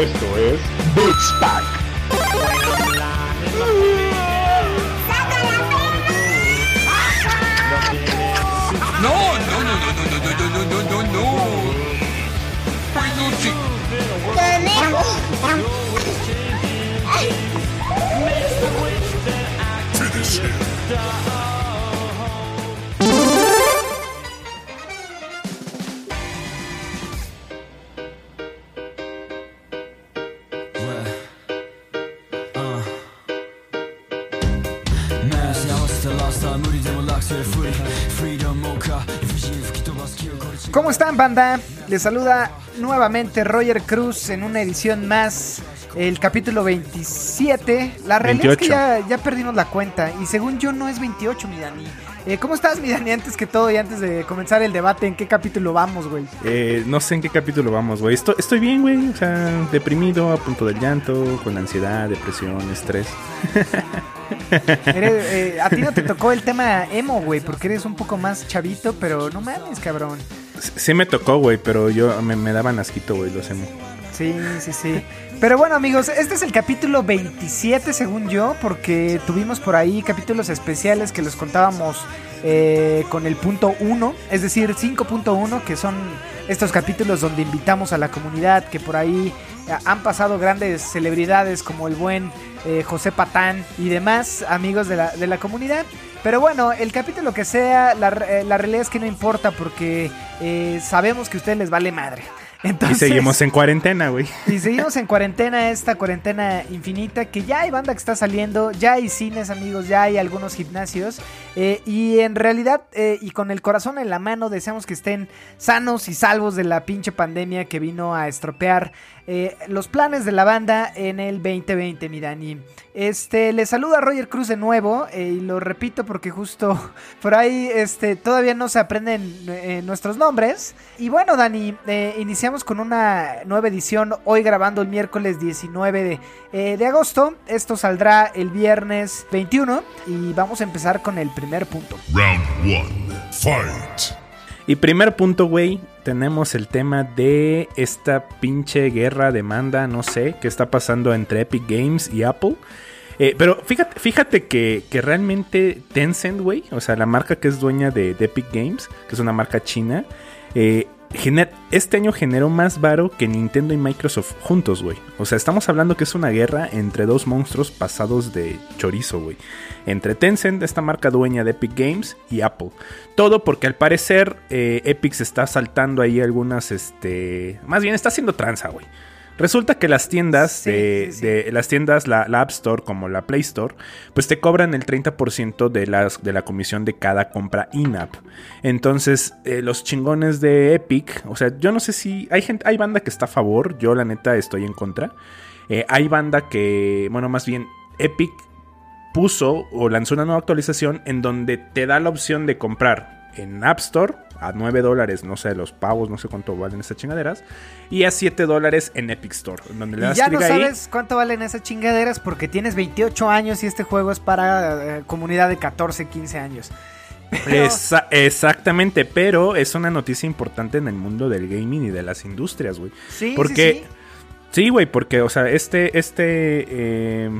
Esto es Bits Pack. No, no, no, no, no, no, no, no, no, no, no. Peluche. Finish him. ¿Cómo están, banda? Les saluda nuevamente Roger Cruz en una edición más, el capítulo 27. La realidad es que 28. ya, ya perdimos la cuenta y según yo no es 28, mi Dani. Eh, ¿Cómo estás, mi Dani? Antes que todo y antes de comenzar el debate, ¿en qué capítulo vamos, güey? Eh, no sé en qué capítulo vamos, güey. Estoy, estoy bien, güey. O sea, deprimido, a punto del llanto, con ansiedad, depresión, estrés. Eres- eh, a ti no te tocó el tema emo, güey, porque eres un poco más chavito, pero no mames, cabrón. Sí me tocó, güey, pero yo me, me daban asquito, güey, los emo. Sí, sí, sí. Pero bueno, amigos, este es el capítulo 27, según yo, porque tuvimos por ahí capítulos especiales que los contábamos eh, con el punto 1, es decir, 5.1, que son estos capítulos donde invitamos a la comunidad, que por ahí eh, han pasado grandes celebridades como el buen eh, José Patán y demás amigos de la, de la comunidad. Pero bueno, el capítulo que sea, la, eh, la realidad es que no importa porque eh, sabemos que a ustedes les vale madre. Y Entonces, seguimos en cuarentena, güey. y seguimos en cuarentena, esta cuarentena infinita, que ya hay banda que está saliendo, ya hay cines amigos, ya hay algunos gimnasios, eh, y en realidad, eh, y con el corazón en la mano, deseamos que estén sanos y salvos de la pinche pandemia que vino a estropear eh, los planes de la banda en el 2020, mi Dani. Este, le saluda Roger Cruz de nuevo, y lo repito porque justo por ahí este, todavía no se aprenden nuestros nombres. Y bueno, Dani, iniciamos con una nueva edición hoy grabando el miércoles 19 de, de agosto. Esto saldrá el viernes 21 y vamos a empezar con el primer punto. Round one. Fight. Y primer punto, güey, tenemos el tema de esta pinche guerra, demanda, no sé, que está pasando entre Epic Games y Apple. Eh, pero fíjate, fíjate que, que realmente Tencent, güey, o sea, la marca que es dueña de, de Epic Games, que es una marca china, eh, gener- este año generó más varo que Nintendo y Microsoft juntos, güey. O sea, estamos hablando que es una guerra entre dos monstruos pasados de chorizo, güey. Entre Tencent, esta marca dueña de Epic Games, y Apple. Todo porque al parecer eh, Epic se está saltando ahí algunas, este... Más bien está haciendo tranza, güey. Resulta que las tiendas, Sí, de, sí, sí. de- las tiendas, la, la App Store como la Play Store, pues te cobran el 30% de, las, de la comisión de cada compra in-app. Entonces, eh, los chingones de Epic, o sea, yo no sé si hay gente, hay banda que está a favor, yo la neta estoy en contra. Eh, hay banda que, bueno, más bien, Epic puso o lanzó una nueva actualización en donde te da la opción de comprar en App Store a 9 dólares, no sé, los pavos, no sé cuánto valen estas chingaderas, y a 7 dólares en Epic Store, donde le Y das ya no ahí. sabes cuánto valen esas chingaderas porque tienes 28 años y este juego es para eh, comunidad de 14, 15 años. Pero- Esa- exactamente, pero es una noticia importante en el mundo del gaming y de las industrias, güey. Sí, Porque, sí, sí, güey, porque, o sea, este, este eh,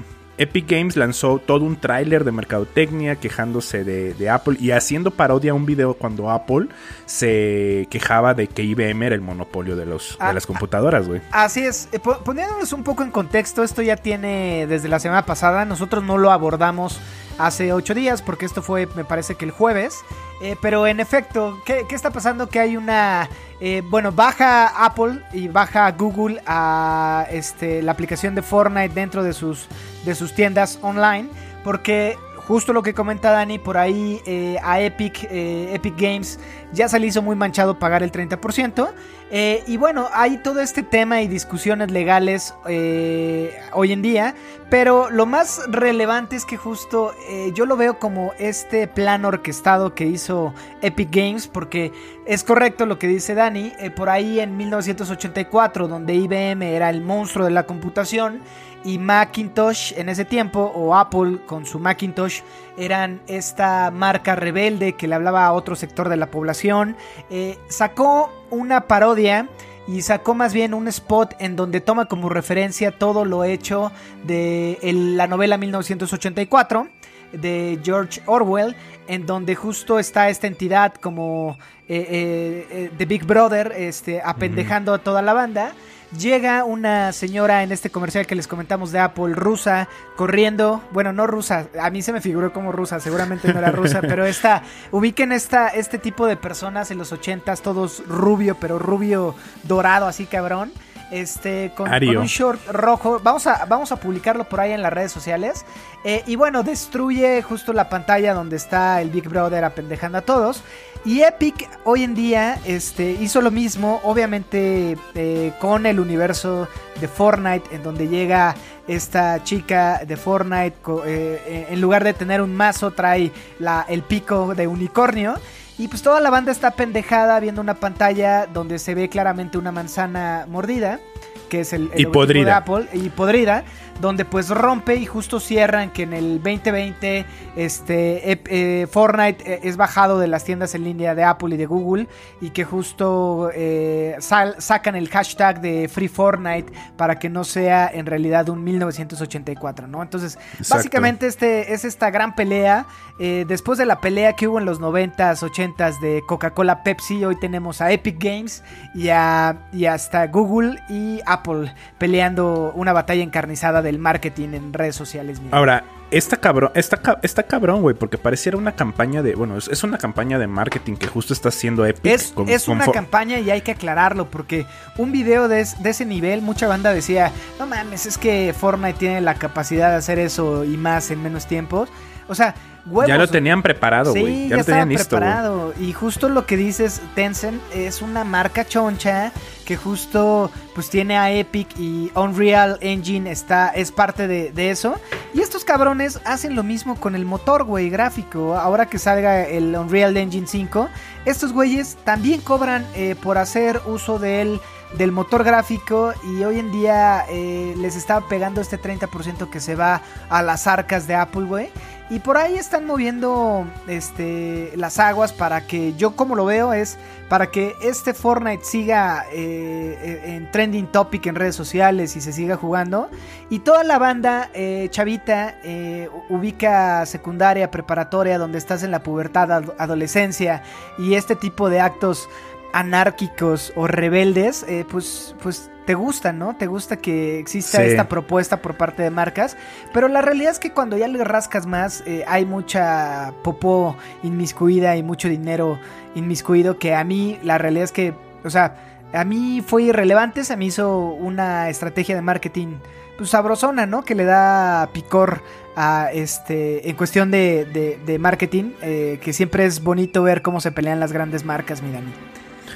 Epic Games lanzó todo un tráiler de mercadotecnia quejándose de, de Apple y haciendo parodia a un video cuando Apple se quejaba de que IBM era el monopolio de, los, Ah, de las computadoras, güey. Así es, eh, po- poniéndonos un poco en contexto, esto ya tiene desde la semana pasada, nosotros no lo abordamos hace ocho días porque esto fue me parece que el jueves, eh, pero en efecto, ¿qué, qué está pasando? Que hay una, eh, bueno, baja Apple y baja Google a este, la aplicación de Fortnite dentro de sus, de sus tiendas online porque... Justo lo que comenta Dani, por ahí eh, a Epic, Epic Games ya se le hizo muy manchado pagar el 30%. Eh, y bueno, hay todo este tema y discusiones legales eh, hoy en día, pero lo más relevante es que justo eh, yo lo veo como este plan orquestado que hizo Epic Games, porque es correcto lo que dice Dani, por ahí en 1984, donde IBM era el monstruo de la computación, y Macintosh en ese tiempo, o Apple con su Macintosh, eran esta marca rebelde que le hablaba a otro sector de la población, eh, sacó una parodia y sacó más bien un spot en donde toma como referencia todo lo hecho de el- la novela 1984 de George Orwell, en donde justo está esta entidad como eh, eh, eh, The Big Brother, este, apendejando a toda la banda. Llega una señora en este comercial que les comentamos de Apple, rusa, corriendo, bueno, no rusa, a mí se me figuró como rusa, seguramente no era rusa, pero esta, ubiquen esta, este tipo de personas en los ochentas, todos rubio, pero rubio dorado, así cabrón, este, con, un short rojo, vamos a, vamos a publicarlo por ahí en las redes sociales, eh, y bueno, destruye justo la pantalla donde está el Big Brother apendejando a todos. Y Epic hoy en día este, hizo lo mismo, obviamente eh, con el universo de Fortnite, en donde llega esta chica de Fortnite, eh, eh, en lugar de tener un mazo, trae la, el pico de unicornio. Y pues toda la banda está pendejada viendo una pantalla donde se ve claramente una manzana mordida, que es el, el Y logotipo podrida. de Apple, y podrida, donde pues rompe y justo cierran que en el 2020 este eh, Fortnite eh, es bajado de las tiendas en línea de Apple y de Google y que justo eh, sal- sacan el hashtag de Free Fortnite para que no sea en realidad un 1984, ¿no? Entonces, Exacto. básicamente este es esta gran pelea. después de la pelea que hubo en los 90s, 80s de Coca-Cola Pepsi, hoy tenemos a Epic Games y, a, y hasta Google y Apple peleando una batalla encarnizada del marketing en redes sociales. mira. Ahora, está cabrón, está, está cabrón, güey, porque pareciera una campaña de, bueno, es, es una campaña de marketing que justo está haciendo Epic. Es, con- es con una campaña y hay que aclararlo porque un video de, es- de ese nivel, mucha banda decía, no mames, es que Fortnite tiene la capacidad de hacer eso y más en menos tiempo. O sea, huevos. Ya lo tenían preparado, güey. Sí, ya, ya, lo tenían listo, preparado. Y justo lo que dices, Tencent es una marca choncha que justo pues tiene a Epic y Unreal Engine está, es parte de, de eso. Y estos cabrones hacen lo mismo con el motor, güey, gráfico. Ahora que salga el Unreal Engine 5, estos güeyes también cobran eh, por hacer uso del, del motor gráfico y hoy en día eh, les está pegando este 30% que se va a las arcas de Apple, güey. Y por ahí están moviendo este, las aguas para que, yo como lo veo, es para que este Fortnite siga eh, en trending topic en redes sociales y se siga jugando. Y toda la banda eh, chavita eh, ubica secundaria, preparatoria, donde estás en la pubertad, ad- adolescencia y este tipo de actos anárquicos o rebeldes, eh, pues, pues te gusta, ¿no? Te gusta que exista Sí. esta propuesta por parte de marcas, pero la realidad es que cuando ya le rascas más, eh, hay mucha popó inmiscuida y mucho dinero inmiscuido que a mí la realidad es que, o sea, a mí fue irrelevante, se me hizo una estrategia de marketing pues sabrosona, ¿no? Que le da picor a este en cuestión de, de- de marketing, eh, que siempre es bonito ver cómo se pelean las grandes marcas, mi Dani.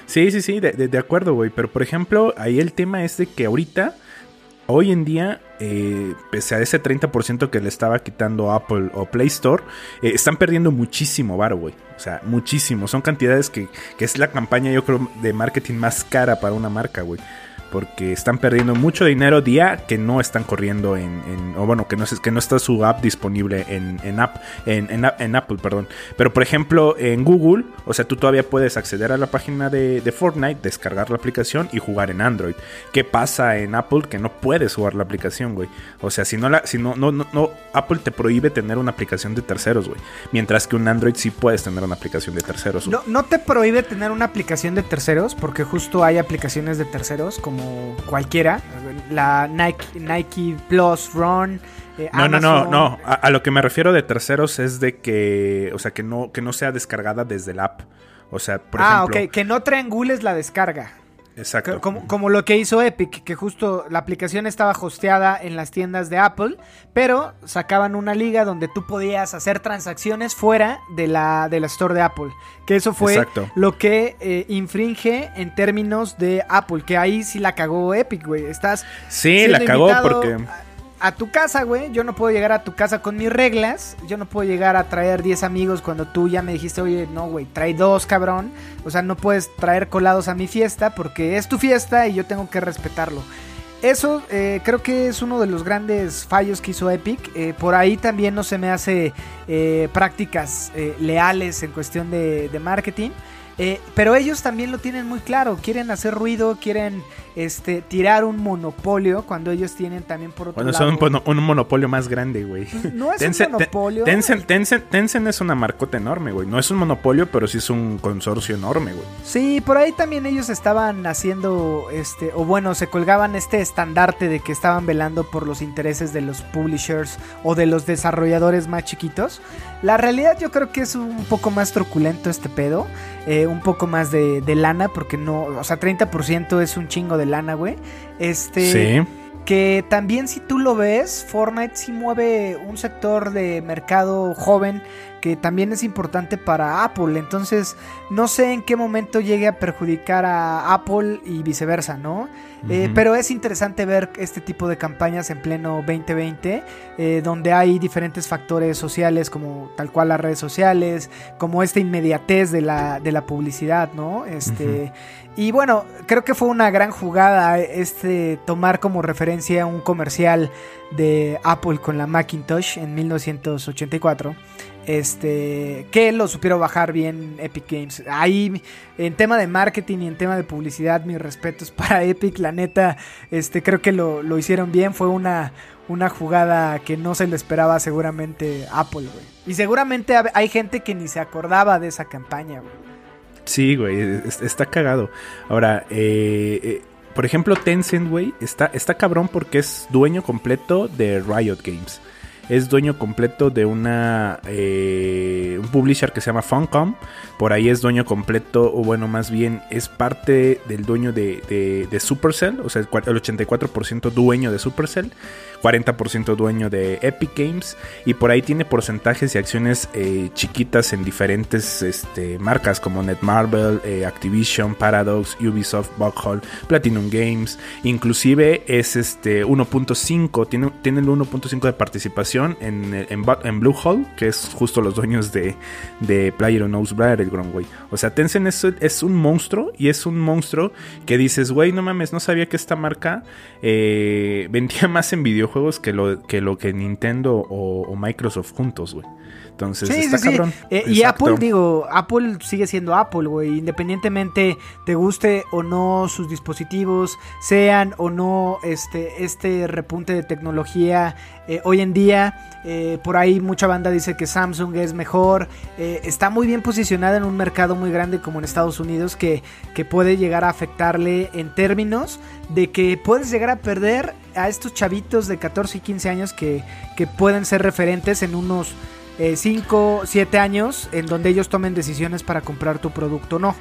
Sí, sí, sí, de, de- acuerdo, güey. Pero por ejemplo, ahí el tema es de que ahorita, hoy en día, eh, pese a ese 30% que le estaba quitando Apple o Play Store, eh, están perdiendo muchísimo varo, güey. O sea, muchísimo. Son cantidades que, que es la campaña, yo creo, de marketing más cara para una marca, güey. Porque están perdiendo mucho dinero día que no están corriendo en, en- o bueno, que no, es- que no está su app disponible en, en app, en, Apple, perdón. Pero por ejemplo, en Google, o sea, tú todavía puedes acceder a la página de, Fortnite, descargar la aplicación y jugar en Android. ¿Qué pasa en Apple? Que no puedes jugar la aplicación, güey. O sea, si no la, si no, no, no, no, Apple te prohíbe tener una aplicación de terceros, güey. Mientras que un Android sí puedes tener una aplicación de terceros. No, no te prohíbe tener una aplicación de terceros, porque justo hay aplicaciones de terceros como cualquiera. La Nike, Nike Plus Run. eh, No, no, no, no. A, a lo que me refiero de terceros es de que, o sea, que no, que no sea descargada desde el app. O sea, por ah, ejemplo. ok, que no triangules la descarga. Exacto. Como, como lo que hizo Epic, que justo la aplicación estaba hosteada en las tiendas de Apple, pero sacaban una liga donde tú podías hacer transacciones fuera de la, de la store de Apple. Que eso fue Exacto. lo que eh, infringe en términos de Apple, que ahí sí la cagó Epic, güey. Estás Sí, la cagó porque. A, a tu casa, güey. Yo no puedo llegar a tu casa con mis reglas. Yo no puedo llegar a traer 10 amigos cuando tú ya me dijiste, oye, no, güey, trae dos, cabrón. O sea, no puedes traer colados a mi fiesta porque es tu fiesta y yo tengo que respetarlo. Eso eh, creo que es uno de los grandes fallos que hizo Epic. Eh, por ahí también no se me hace eh, prácticas leales en cuestión de marketing. Eh, pero ellos también lo tienen muy claro, quieren hacer ruido, quieren este, tirar un monopolio cuando ellos tienen también por otro Bueno, lado... son un, mono- un monopolio más grande, güey. No es Tencent- un monopolio. Ten- Tencent, Tencent- Tencent es una marcota enorme, güey. No es un monopolio, pero sí es un consorcio enorme, güey. Sí, por ahí también ellos estaban haciendo, este, o bueno, se colgaban este estandarte de que estaban velando por los intereses de los publishers o de los desarrolladores más chiquitos. La realidad yo creo que es un poco más truculento este pedo, eh, un poco más de, de lana, porque no, o sea, 30% es un chingo de lana, güey. Este, Sí. Que también si tú lo ves, Fortnite sí mueve un sector de mercado joven que también es importante para Apple. Entonces, no sé en qué momento llegue a perjudicar a Apple y viceversa, ¿no? Eh, pero es interesante ver este tipo de campañas en pleno 2020, eh, donde hay diferentes factores sociales, como tal cual las redes sociales, como esta inmediatez de la, de la publicidad, ¿no? Este. Y bueno, creo que fue una gran jugada este tomar como referencia un comercial de Apple con la Macintosh en 1984. Este, que lo supieron bajar bien Epic Games. Ahí, en tema de marketing y en tema de publicidad, mis respetos para Epic. La neta, este, creo que lo, lo hicieron bien. Fue una, una jugada que no se le esperaba seguramente Apple, güey. Y seguramente hay gente que ni se acordaba de esa campaña, güey. Sí, güey, es- está cagado. Ahora, eh, eh, por ejemplo, Tencent, güey, está, está cabrón porque es dueño completo de Riot Games. Es dueño completo de una eh, un publisher que se llama Funcom. Por ahí es dueño completo, o bueno, más bien es parte del dueño de, de- Supercell, o sea, el cua- el 84% dueño de Supercell, 40% dueño de Epic Games, y por ahí tiene porcentajes y acciones eh, chiquitas en diferentes este, marcas como Netmarble, eh, Activision, Paradox, Ubisoft, Buckhall, Platinum Games, inclusive es este 1.5, tiene, tiene el 1.5 de participación en, en, en Bluehole, que es justo los dueños de, de PlayerUnknown's Güey. O sea, Tencent es, un monstruo y es un monstruo que dices, güey, no mames, no sabía que esta marca eh, vendía más en videojuegos que lo que, lo que Nintendo o, o Microsoft juntos, güey. Entonces, Sí, está sí, sí. cabrón. Eh, y. Apple, digo, Apple sigue siendo Apple, güey. Independientemente te guste o no sus dispositivos, sean o no este, este repunte de tecnología. eh, hoy en día, eh, por ahí mucha banda dice que Samsung es mejor. está muy bien posicionada en un mercado muy grande como en Estados Unidos que, que puede llegar a afectarle en términos de que puedes llegar a perder a estos chavitos de 14 y 15 años que, que pueden ser referentes en unos 5, 7 años en donde ellos tomen decisiones para comprar tu producto o no.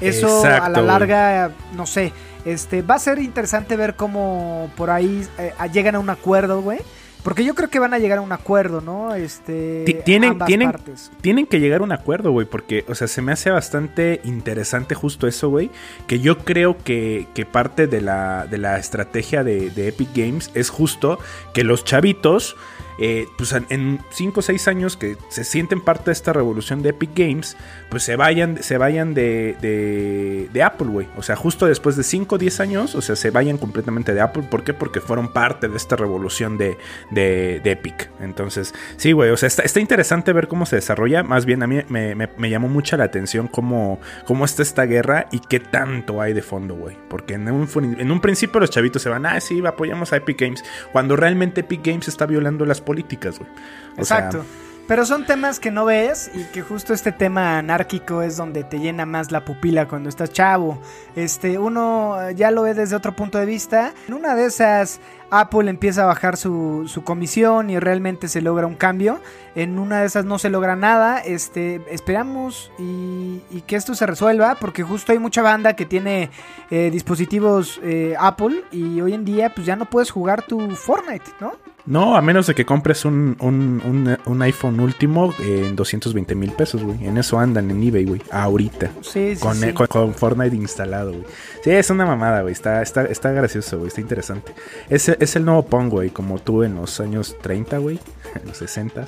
Eso a la güey. larga, no sé, este va a ser interesante ver cómo por ahí eh, llegan a un acuerdo, güey. Porque yo creo que van a llegar a un acuerdo, ¿no? Este Ti- tienen- tienen- partes. Tienen que llegar a un acuerdo, güey, porque, o sea, se me hace bastante interesante justo eso, güey, que yo creo que, que parte de la, de la estrategia de, de Epic Games es justo que los chavitos, eh, pues en 5 o 6 años que se sienten parte de esta revolución de Epic Games, pues se vayan, se vayan de, de, de Apple, güey. O sea, justo después de 5 o 10 años, o sea, se vayan completamente de Apple. ¿Por qué? Porque fueron parte de esta revolución de, de, Epic. Entonces, sí, güey, o sea, está, está interesante ver cómo se desarrolla. Más bien, a mí me, me- me llamó mucha la atención cómo, cómo está esta guerra y qué tanto hay de fondo, güey. Porque en un, en un principio los chavitos se van, ah, sí, apoyamos a Epic Games. Cuando realmente Epic Games está violando las políticas, güey. Exacto. Pero son temas que no ves y que justo este tema anárquico es donde te llena más la pupila cuando estás chavo. Este, uno ya lo ve desde otro punto de vista. En una de esas, Apple empieza a bajar su, su comisión y realmente se logra un cambio. En una de esas no se logra nada. Este, esperamos y, y que esto se resuelva porque justo hay mucha banda que tiene eh, dispositivos eh, Apple y hoy en día pues ya no puedes jugar tu Fortnite, ¿no? No, a menos de que compres un, un, un- un iPhone último en 220 mil pesos, güey. En eso andan en eBay, güey. Ahorita. Sí, sí, Con, sí. con- con Fortnite instalado, güey. Sí, es una mamada, güey. Está, está, está gracioso, güey. Está interesante. Es, es el nuevo Pong, güey. Como tú en los años 30, güey. En los 60.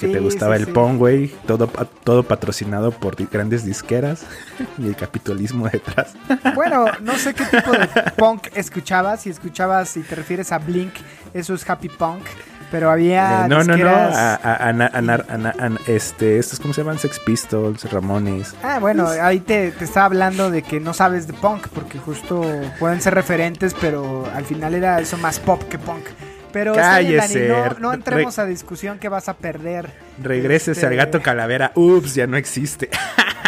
Que Sí, te gustaba sí, el sí. Pong, güey. Todo, todo patrocinado por grandes disqueras. y el capitalismo detrás. Bueno, no sé qué tipo de punk escuchabas. Si escuchabas, si te refieres a Blink, eso es happy punk. Pero había. Eh, no, no, no. a- a- este, estos, ¿cómo se llaman? Sex Pistols, Ramones. Ah, bueno, ahí te, te estaba hablando de que no sabes de punk, porque justo pueden ser referentes, pero al final era eso más pop que punk. Pero Dani, no, no re- entremos a discusión que vas a perder. Regrésese Este, al gato calavera. Ups, ya no existe.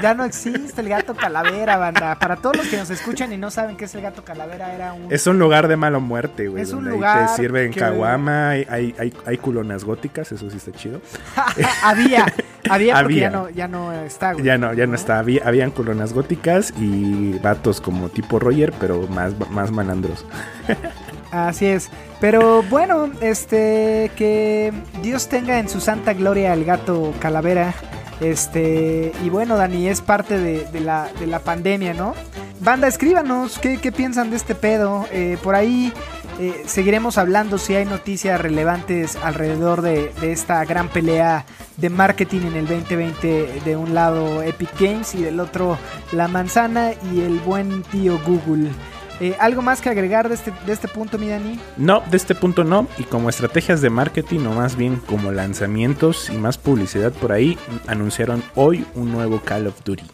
Ya no existe el gato calavera, banda. Para todos los que nos escuchan y no saben qué es el gato calavera, era un... Es un lugar de mala muerte, güey. Es un ahí lugar te sirven que- caguama, hay, hay, hay, hay culonas góticas, eso sí está chido. había, había, porque Había. ya no, ya no está, güey. Ya no, ya no está. Había, habían culonas góticas y vatos como tipo Roger, pero más, más malandros. Así es. Pero bueno, este que Dios tenga en su santa gloria al gato calavera. Este, y bueno, Dani, es parte de, la, de la pandemia, ¿no? Banda, escríbanos qué, qué piensan de este pedo. Eh, por ahí eh, seguiremos hablando si hay noticias relevantes alrededor de, de esta gran pelea de marketing en el 2020. De un lado Epic Games y del otro La Manzana y el buen tío Google. Eh, ¿Algo más que agregar de este, de este punto, mi Dani? No, de este punto no. Y como estrategias de marketing, o más bien como lanzamientos y más publicidad por ahí, anunciaron hoy un nuevo Call of Duty.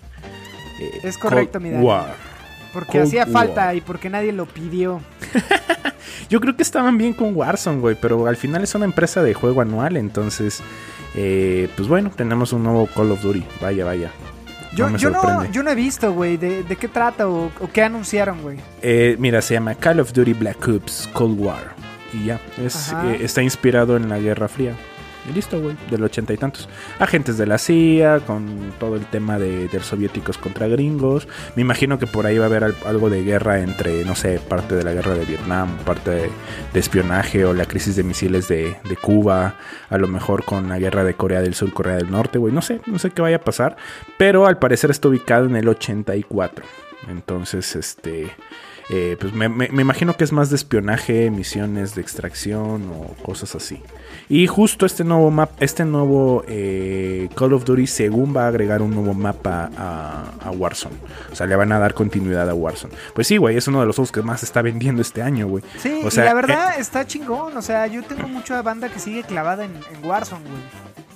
Eh, Es correcto, Cold mi Dani. War. Porque Cold hacía War. falta y porque nadie lo pidió. Yo creo que estaban bien con Warzone, güey, pero al final es una empresa de juego anual, entonces, eh, pues bueno, tenemos un nuevo Call of Duty. Vaya, vaya. Yo no me yo no, yo no he visto, güey, de, de qué trata o, o qué anunciaron, güey. Eh, mira, se llama Call of Duty Black Ops Cold War. Y ya, es, eh, está inspirado en la Guerra Fría. Y listo, güey, del ochenta y tantos. Agentes de la CIA, con todo el tema de, de soviéticos contra gringos. Me imagino que por ahí va a haber al- algo de guerra entre, no sé, parte de la guerra de Vietnam, parte de, espionaje o la crisis de misiles de, de Cuba. A lo mejor con la guerra de Corea del Sur, Corea del Norte, güey. No sé, no sé qué vaya a pasar. Pero al parecer está ubicado en el 84. Entonces, este... eh, pues me- me imagino que es más de espionaje, misiones de extracción o cosas así. Y justo este nuevo map, este nuevo eh, Call of Duty, según va a agregar un nuevo mapa a, a Warzone. O sea, le van a dar continuidad a Warzone. Pues sí, güey, es uno de los juegos que más se está vendiendo este año, güey. Sí, O sea, y la eh, verdad está chingón. O sea, yo tengo mucha banda que sigue clavada en, en Warzone, güey.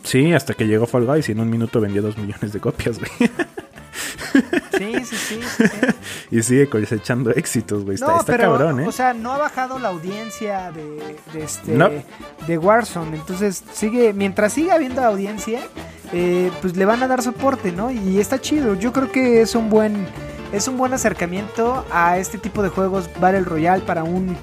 Sí, hasta que llegó Fall Guys y en un minuto vendió dos millones de copias, güey. Sí, sí, sí. sí, y sigue cosechando éxitos, güey. Está, No, está pero, cabrón, ¿eh? o sea, no ha bajado la audiencia de, de este No. de Warzone. Entonces, sigue, mientras siga habiendo audiencia, eh, pues le van a dar soporte, ¿no? Y está chido. Yo creo que es un buen, es un buen acercamiento a este tipo de juegos Battle Royale para un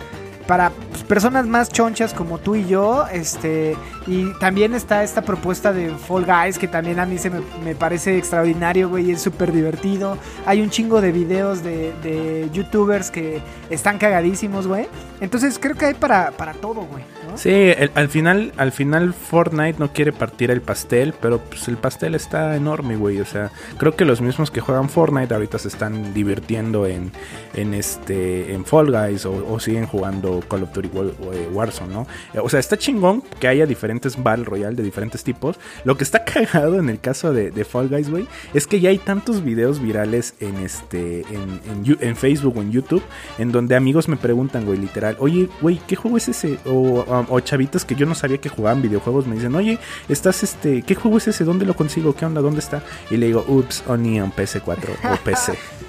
para personas más chonchas como tú y yo, este, y también está esta propuesta de Fall Guys que también a mí se me, me parece extraordinario, güey, es súper divertido. Hay un chingo de videos de, de youtubers que están cagadísimos, güey. Entonces creo que hay para, para todo, güey. Sí, al final, al final Fortnite no quiere partir el pastel, pero pues el pastel está enorme, güey. O sea, creo que los mismos que juegan Fortnite ahorita se están divirtiendo en, en este, en Fall Guys o, siguen jugando Call of Duty eh, Warzone, ¿no? O sea, está chingón que haya diferentes Battle Royale de diferentes tipos. Lo que está cagado en el caso de, Fall Guys, güey, es que ya hay tantos videos virales en este, en, Facebook o en YouTube, en donde amigos me preguntan, güey, literal, oye, güey, ¿qué juego es ese? O chavitos que yo no sabía que jugaban videojuegos me dicen, oye, estás este, ¿qué juego es ese? ¿Dónde lo consigo? ¿Qué onda? ¿Dónde está? Y le digo, ups, only on PS4 o PC.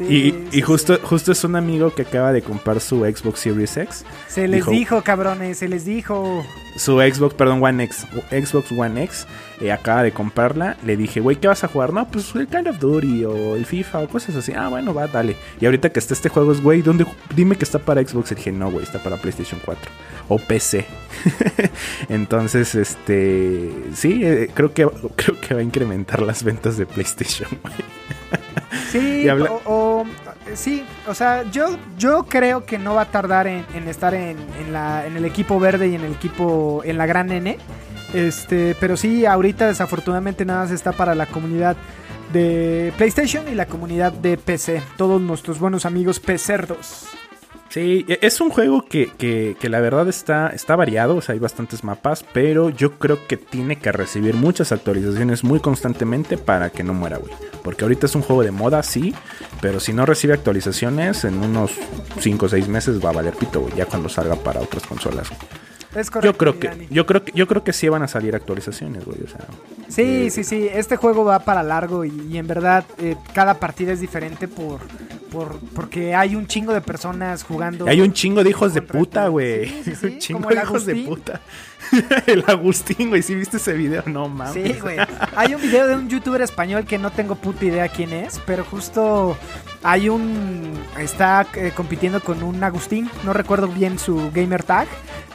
Sí, y sí, y justo, sí. justo es un amigo que acaba de comprar su Xbox Series X. Se les dijo- dijo, cabrones, se les dijo. Su Xbox, perdón, One X. Xbox One X. eh, acaba de comprarla. Le dije, güey, ¿qué vas a jugar? No, pues el Call of Duty o el FIFA o cosas así. Ah, bueno, va, dale. Y ahorita que está este juego, es, güey, ¿dónde? Dime que está para Xbox. Y dije, no, güey, está para PlayStation 4 o PC. Entonces, este. Sí, eh, creo, que, creo que va a incrementar las ventas de PlayStation, güey. Sí, habla- o, o- sí, o sea, yo, yo creo que no va a tardar en, en estar en, en la, en el equipo verde y en el equipo, en la gran N. Este, pero sí, ahorita desafortunadamente nada más está para la comunidad de PlayStation y la comunidad de PC. Todos nuestros buenos amigos pecerdos. Sí, e- es un juego que, que- la verdad está, está variado, o sea, hay bastantes mapas, pero yo creo que tiene que recibir muchas actualizaciones muy constantemente para que no muera, güey. Porque ahorita es un juego de moda, sí, pero si no recibe actualizaciones, en unos 5 o 6 meses va a valer pito, güey, ya cuando salga para otras consolas. güey. Es correcto. Yo creo que, Dani. yo creo que, yo creo que sí van a salir actualizaciones, güey. O sea, Sí, eh, sí, sí. Este juego va para largo y, y en verdad eh, cada partida es diferente por, por porque hay un chingo de personas jugando. Hay un chingo de hijos de puta, güey. Sí, sí, sí, un chingo de hijos de puta. el Agustín, güey. ¿Sí viste ese video? No mames. Sí, güey. Hay un video de un youtuber español que no tengo puta idea quién es, pero justo hay un. Está eh, compitiendo con un Agustín. No recuerdo bien su gamer tag,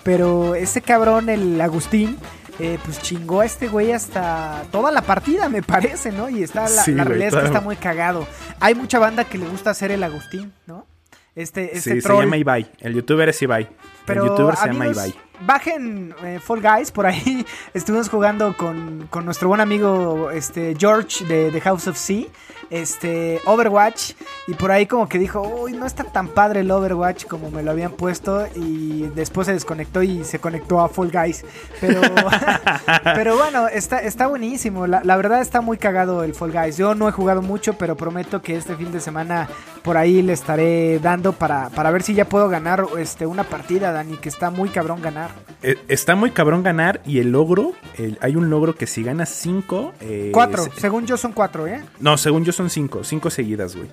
pero ese cabrón, el Agustín. eh, pues chingó a este güey hasta toda la partida, me parece, ¿no? Y está la, Sí, la realidad es que está muy cagado. Hay mucha banda que le gusta hacer el Agustín, ¿no? Este, este Sí, se troll. llama Ibai. El youtuber es Ibai. Pero el youtuber se llama amigos, Ibai. Bajen eh, Fall Guys, por ahí estuvimos jugando con, con nuestro buen amigo este, George de, de House of Sea, este, Overwatch, y por ahí como que dijo, uy, no está tan padre el Overwatch como me lo habían puesto, y después se desconectó y se conectó a Fall Guys. Pero, pero bueno, está, está buenísimo, la, la verdad está muy cagado el Fall Guys. Yo no he jugado mucho, pero prometo que este fin de semana por ahí le estaré dando para, para ver si ya puedo ganar este, una partida, Dani, que está muy cabrón ganar. Eh, Está muy cabrón ganar y el logro, el- hay un logro que si ganas 5... Cuatro, según yo son cuatro, ¿eh? No, según yo son 5, 5 seguidas, güey.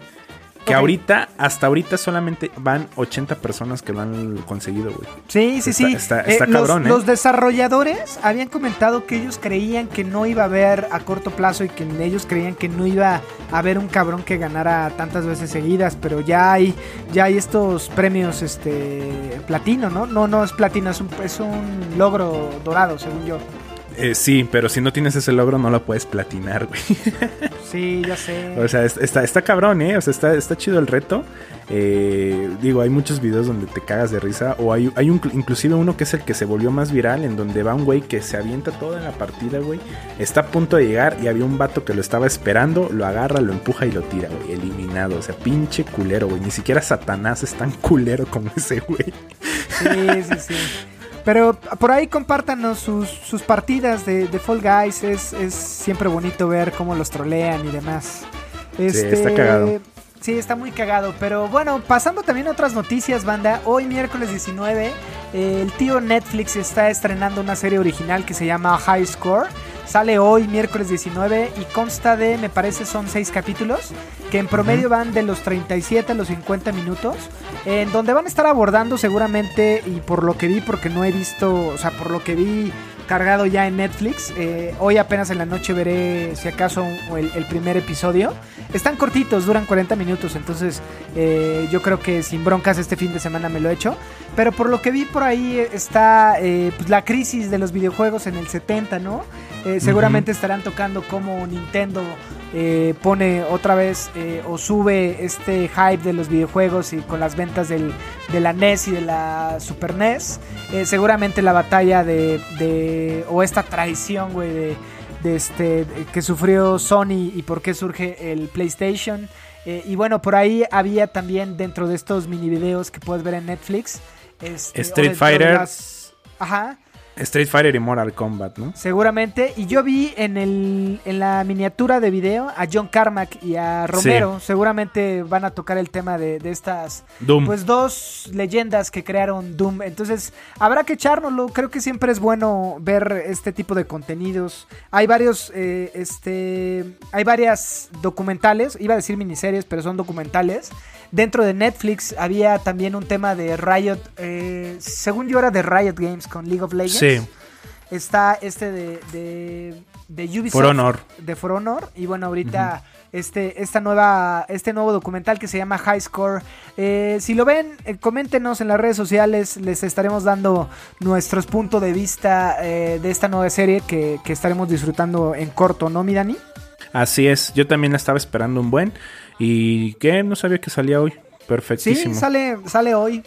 Que ahorita, hasta ahorita solamente van 80 personas que lo han conseguido, güey. Sí, sí, Está- sí. está- está los, cabrón, ¿eh? los desarrolladores habían comentado que ellos creían que no iba a haber a corto plazo y que ellos creían que no iba a haber un cabrón que ganara tantas veces seguidas, pero ya hay ya hay estos premios este platino, ¿no? No, no es platino, es un, es un logro dorado, según yo. Eh, sí, pero si no tienes ese logro no lo puedes platinar, güey. Sí, ya sé. O sea, es- está, está cabrón, ¿eh? O sea, está, está chido el reto. Eh, digo, hay muchos videos donde te cagas de risa. O hay, hay un, inclusive uno que es el que se volvió más viral, en donde va un güey que se avienta toda la partida, güey. Está a punto de llegar y había un vato que lo estaba esperando, lo agarra, lo empuja y lo tira, güey. Eliminado. O sea, pinche culero, güey. Ni siquiera Satanás es tan culero como ese güey. Sí, sí, sí. Pero por ahí compártanos sus, sus partidas de, de Fall Guys. Es, es siempre bonito ver cómo los trolean y demás. Este, está cagado. Sí, está muy cagado. Pero bueno, pasando también a otras noticias, banda. Hoy, miércoles 19, eh, el tío Netflix está estrenando una serie original que se llama High Score. Sale hoy, miércoles 19, y consta de, me parece, son seis capítulos, que en promedio van de los 37 a los 50 minutos, en donde van a estar abordando seguramente, y por lo que vi, porque no he visto, o sea, por lo que vi cargado ya en Netflix, eh, hoy apenas en la noche veré, si acaso, el primer episodio. Están cortitos, duran 40 minutos, entonces eh, yo creo que sin broncas este fin de semana me lo he hecho. Pero por lo que vi por ahí eh, está eh, pues, la crisis de los videojuegos en el 70, ¿no? Eh, seguramente estarán tocando cómo Nintendo eh, pone otra vez o sube este hype de los videojuegos y con las ventas del, de la NES y de la Super NES. Seguramente la batalla de, de- o esta traición, güey, de, de este que sufrió Sony y por qué surge el PlayStation. Eh, y bueno, por ahí había también dentro de estos mini videos que puedes ver en Netflix. Este, Street Fighter. las- Ajá. Street Fighter y Mortal Kombat, ¿no? Seguramente. Y yo vi en, el, en la miniatura de video a John Carmack y a Romero. Seguramente van a tocar el tema de, de estas Doom. pues dos leyendas que crearon Doom. Entonces, habrá que echárnoslo. Creo que siempre es bueno ver este tipo de contenidos. Hay varios, eh, este, hay varias documentales. Iba a decir miniseries, pero son documentales. Dentro de Netflix había también un tema de Riot. eh, según yo era de Riot Games con League of Legends. Sí. Está este de, de, de Ubisoft. For Honor. De For Honor. Y bueno, ahorita este, esta nueva, este nuevo documental que se llama High Score. Eh, si lo ven, eh, coméntenos en las redes sociales. Les estaremos dando nuestros puntos de vista eh, de esta nueva serie que, que estaremos disfrutando en corto, ¿no, mi Dani? Así es, yo también la estaba esperando un buen. Y que no sabía que salía hoy. Sí, Perfectísimo. sale, sale hoy.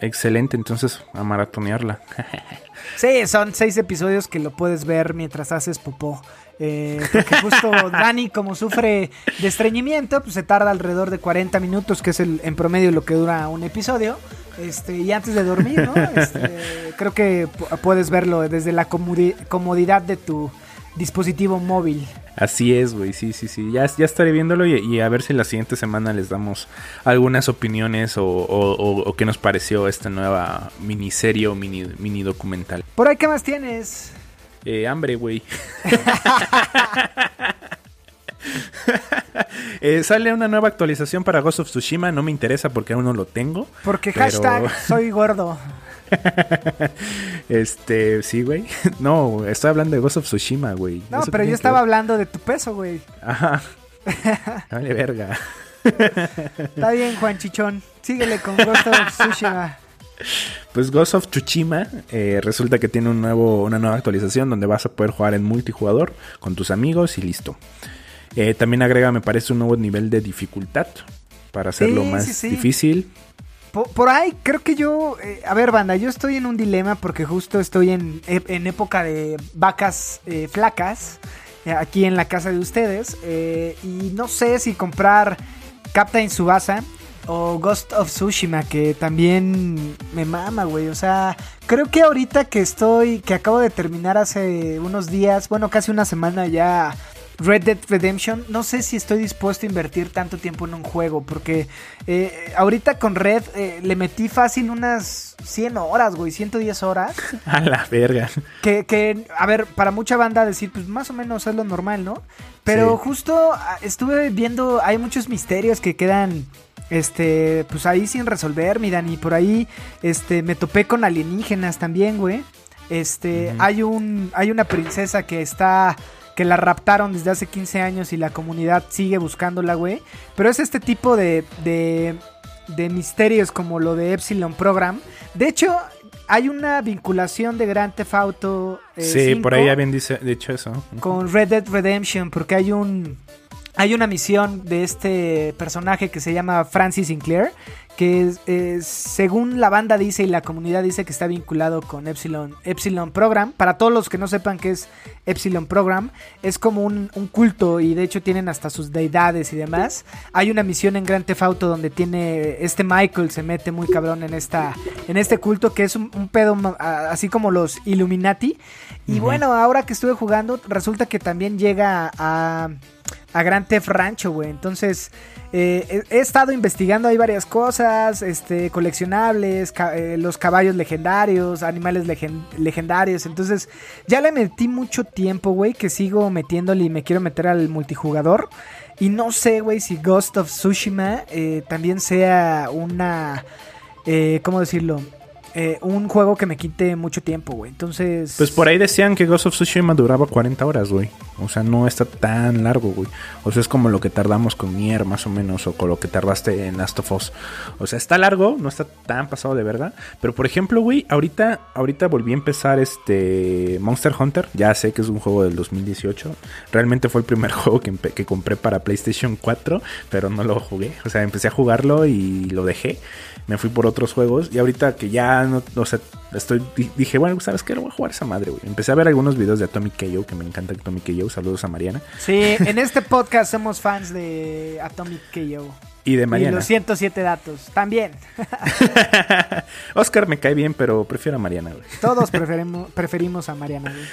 Excelente, entonces a maratonearla. Sí, son seis episodios que lo puedes ver mientras haces popó. Eh, porque justo Dani, como sufre de estreñimiento, pues se tarda alrededor de 40 minutos, que es el, en promedio lo que dura un episodio. Este, y antes de dormir, ¿no? Este, creo que pu- puedes verlo desde la comodi- comodidad de tu dispositivo móvil. Así es, güey, sí, sí, sí. Ya, ya estaré viéndolo y, y a ver si la siguiente semana les damos algunas opiniones o, o- o- o qué nos pareció esta nueva miniserie o mini, mini documental. Por ahí, ¿qué más tienes? Eh, hambre, güey. Eh, sale una nueva actualización para Ghost of Tsushima. No me interesa porque aún no lo tengo. Porque Pero- hashtag soy gordo. Este, sí, güey. No, estoy hablando de Ghost of Tsushima, güey. No, ¿Eso pero yo estaba ver? hablando de tu peso, güey. Ajá. Vale, verga. Está bien, Juan Chichón. Síguele con Ghost of Tsushima. Pues Ghost of Tsushima eh, resulta que tiene un nuevo, una nueva actualización donde vas a poder jugar en multijugador con tus amigos y listo. Eh, también agrega, me parece, un nuevo nivel de dificultad para hacerlo Sí, más sí, sí. difícil. Por, ahí creo que yo... eh, a ver, banda, yo estoy en un dilema porque justo estoy en, en época de vacas eh, flacas. eh, Aquí en la casa de ustedes. y no sé si comprar Captain Subasa o Ghost of Tsushima, que también me mama, güey. O sea, creo que ahorita que estoy, que acabo de terminar hace unos días, bueno, casi una semana ya, Red Dead Redemption, no sé si estoy dispuesto a invertir tanto tiempo en un juego, porque eh, ahorita con Red eh, le metí fácil unas 100 horas, güey, 110 horas. A la verga. Que, que, a ver, para mucha banda decir, pues más o menos es lo normal, ¿no? Pero Sí. justo ah, estuve viendo, hay muchos misterios que quedan, este, pues ahí sin resolver, mi Dani. Por ahí, este, me topé con alienígenas también, güey. Este, hay un, hay una princesa que está, que la raptaron desde hace 15 años y la comunidad sigue buscándola, güey. Pero es este tipo de, de, de misterios como lo de Epsilon Program. De hecho, hay una vinculación de Grand Theft Auto eh, sí, por 5 ahí habían dice- dicho eso. con Red Dead Redemption porque hay un hay una misión de este personaje que se llama Francis Sinclair que es- es, según la banda dice y la comunidad dice que está vinculado con Epsilon, Epsilon Program. Para todos los que no sepan qué es Epsilon Program, es como un, un culto y de hecho tienen hasta sus deidades y demás. Hay una misión en Grand Theft Auto donde tiene este Michael se mete muy cabrón en esta en este culto que es un, un pedo así como los Illuminati. Y bueno, ahora que estuve jugando, resulta que también llega a, a Grand Theft Rancho, güey. Entonces, eh, he, estado investigando ahí varias cosas, este, coleccionables, eh, los caballos legendarios, animales legen- legendarios. Entonces, ya le metí mucho tiempo, güey, que sigo metiéndole y me quiero meter al multijugador. Y no sé, güey, si Ghost of Tsushima eh, también sea una... Eh, ¿Cómo decirlo? Eh, un juego que me quite mucho tiempo, güey. Entonces... Pues por ahí decían que Ghost of Tsushima duraba 40 horas, güey. O sea, no está tan largo, güey. O sea, es como lo que tardamos con Nier, más o menos, o con lo que tardaste en Last of Us. O sea, está largo, no está tan pasado de verga. Pero por ejemplo, güey, ahorita, ahorita volví a empezar este Monster Hunter. Ya sé que es un juego del 2018. Realmente fue el primer juego que compré para PlayStation 4, pero no lo jugué. O sea, empecé a jugarlo y lo dejé. Me fui por otros juegos. Y ahorita que ya no, o sea, estoy, di- dije, bueno, ¿sabes qué? Lo voy a jugar esa madre, güey. Empecé a ver algunos videos de Atomic KO, que me encanta Atomic KO. Saludos a Mariana. Sí, en este podcast somos fans de Atomic KO. Y de Y Mariana. los 107 datos. También. Oscar me cae bien, pero prefiero a Mariana, güey. Todos preferimos, preferimos a Mariana. güey.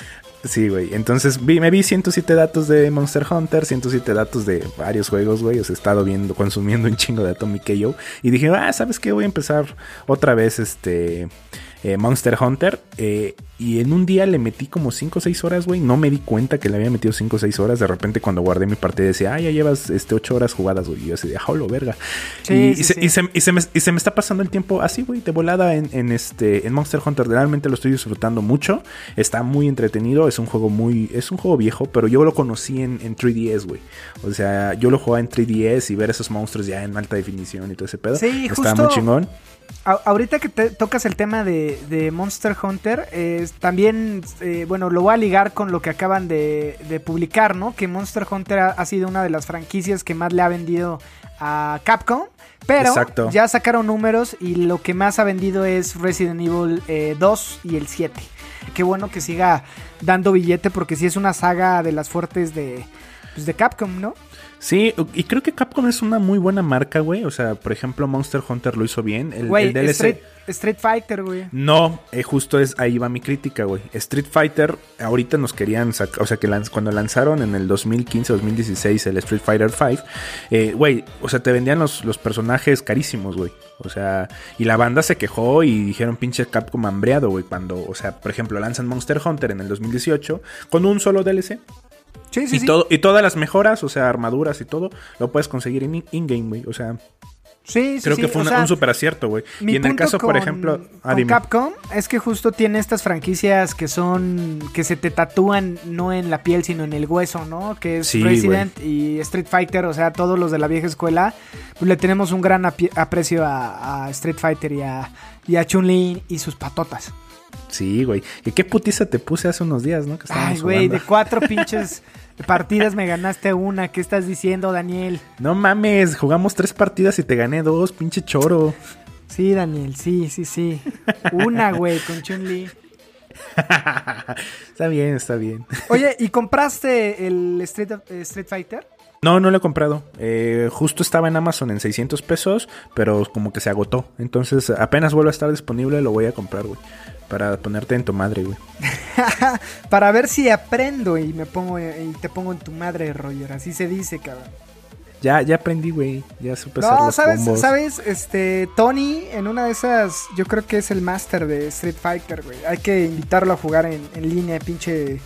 Sí, güey. Entonces vi, me vi 107 datos de Monster Hunter, 107 datos de varios juegos, güey. O sea, he estado viendo, consumiendo un chingo de Atomic KO. Y dije, ah, ¿sabes qué? Voy a empezar otra vez este eh, Monster Hunter. eh, y en un día le metí como 5 o 6 horas, güey. No me di cuenta que le había metido 5 o 6 horas. De repente cuando guardé mi partida decía, ah, ya llevas este, 8 horas jugadas, güey. Y yo así de, jaulo, verga. Sí, y, sí, y se, sí. y se- y se me, y se me está pasando el tiempo así, güey, de volada en, en este en Monster Hunter. Realmente lo estoy disfrutando mucho. Está muy entretenido. Es un juego muy. Es un juego viejo, pero yo lo conocí en, en 3DS, güey. O sea, yo lo jugaba en 3DS y ver esos monstruos ya en alta definición y todo ese pedo. Sí, Estaba muy chingón. Ahorita que te tocas el tema de, de Monster Hunter, eh, también, eh, bueno, lo voy a ligar con lo que acaban de, de publicar, ¿no? Que Monster Hunter ha, ha sido una de las franquicias que más le ha vendido a Capcom. Pero Exacto. ya sacaron números y lo que más ha vendido es Resident Evil eh, 2 y el 7. Qué bueno que siga dando billete porque sí es una saga de las fuertes de, pues, de Capcom, ¿no? Sí, y creo que Capcom es una muy buena marca, güey. O sea, por ejemplo, Monster Hunter lo hizo bien. El, Güey, el DLC. Street, Street Fighter, güey. No, eh, justo es ahí va mi crítica, güey. Street Fighter, ahorita nos querían sacar, o sea, que lanz- cuando lanzaron en el 2015-2016 el Street Fighter 5, eh, güey, o sea, te vendían los, los personajes carísimos, güey. O sea, y la banda se quejó y dijeron pinche Capcom hambreado, güey. Cuando, o sea, por ejemplo, lanzan Monster Hunter en el 2018 con un solo DLC. Sí, sí, y, sí. todo, y todas las mejoras, o sea, armaduras y todo, lo puedes conseguir en in- in-game, güey. O sea, Sí, sí, creo sí, que fue o una- sea, un super acierto, güey. Y en el caso, por ejemplo, ah, con. Capcom es que justo tiene estas franquicias que son que se te tatúan no en la piel sino en el hueso, ¿no? Que es Sí, Resident y Street Fighter, o sea, todos los de la vieja escuela, pues le tenemos un gran aprecio a, a Street Fighter y a, y a Chun-Li y sus patotas. Sí, güey. ¿Y qué putiza te puse hace unos días, no? Que Ay, güey, de cuatro pinches partidas me ganaste una. ¿Qué estás diciendo, Daniel? No mames, jugamos tres partidas y te gané dos, pinche choro. Sí, Daniel, sí, sí, sí. Una, güey, con Chun-Li. está bien, está bien. Oye, ¿y compraste el Street, eh, Street Fighter? No, no lo he comprado. Eh, justo estaba en Amazon en 600 pesos, pero como que se agotó. Entonces, apenas vuelva a estar disponible, lo voy a comprar, güey. Para ponerte en tu madre, güey. Para ver si aprendo y me pongo y te pongo en tu madre, Roger. Así se dice, cabrón. Ya, ya aprendí, güey. Ya supe hacer No, los sabes, combos. sabes, este Tony en una de esas, yo creo que es el máster de Street Fighter, güey. Hay que invitarlo a jugar en, en línea, pinche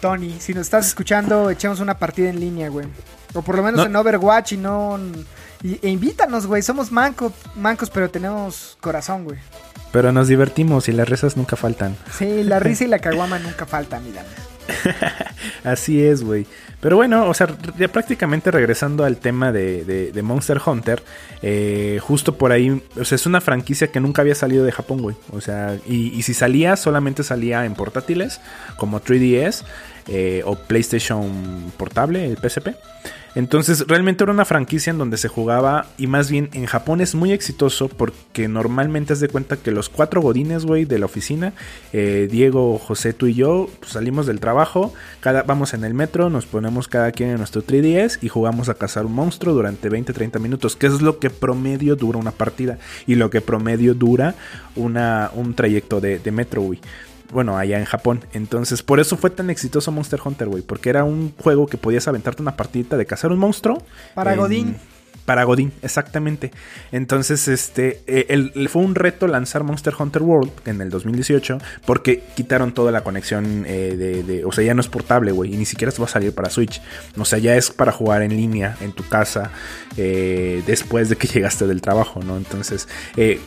Tony. Si nos estás escuchando, echamos una partida en línea, güey. O por lo menos No. en Overwatch y no y, e invítanos, güey. Somos manco, mancos, pero tenemos corazón, güey. Pero nos divertimos y las risas nunca faltan. Sí, la risa y la caguama nunca faltan, mira. Así es, güey. Pero bueno, o sea, ya prácticamente regresando al tema de, de- de Monster Hunter, eh, justo por ahí, o sea, es una franquicia que nunca había salido de Japón, güey. O sea, y, y si salía, solamente salía en portátiles, como 3DS eh, o PlayStation Portable, el PSP. Entonces, realmente era una franquicia en donde se jugaba y más bien en Japón es muy exitoso porque normalmente es de cuenta que los cuatro godines, güey, de la oficina, eh, Diego, José, tú y yo, pues, salimos del trabajo, cada, vamos en el metro, nos ponemos cada quien en nuestro 3DS y jugamos a cazar un monstruo durante 20-30 minutos, que es lo que promedio dura una partida y lo que promedio dura una, un trayecto de, de metro, güey bueno, allá en Japón. Entonces, por eso fue tan exitoso Monster Hunter, güey. Porque era un juego que podías aventarte una partidita de cazar un monstruo. Para en- Godín. Para Godín, exactamente. Entonces, este, eh, el- el- fue un reto lanzar Monster Hunter World en el 2018 porque quitaron toda la conexión eh, de, de- o sea, ya no es portable, güey, y ni siquiera va a salir para Switch. O sea, ya es para jugar en línea en tu casa eh, después de que llegaste del trabajo, ¿no? Entonces, eh,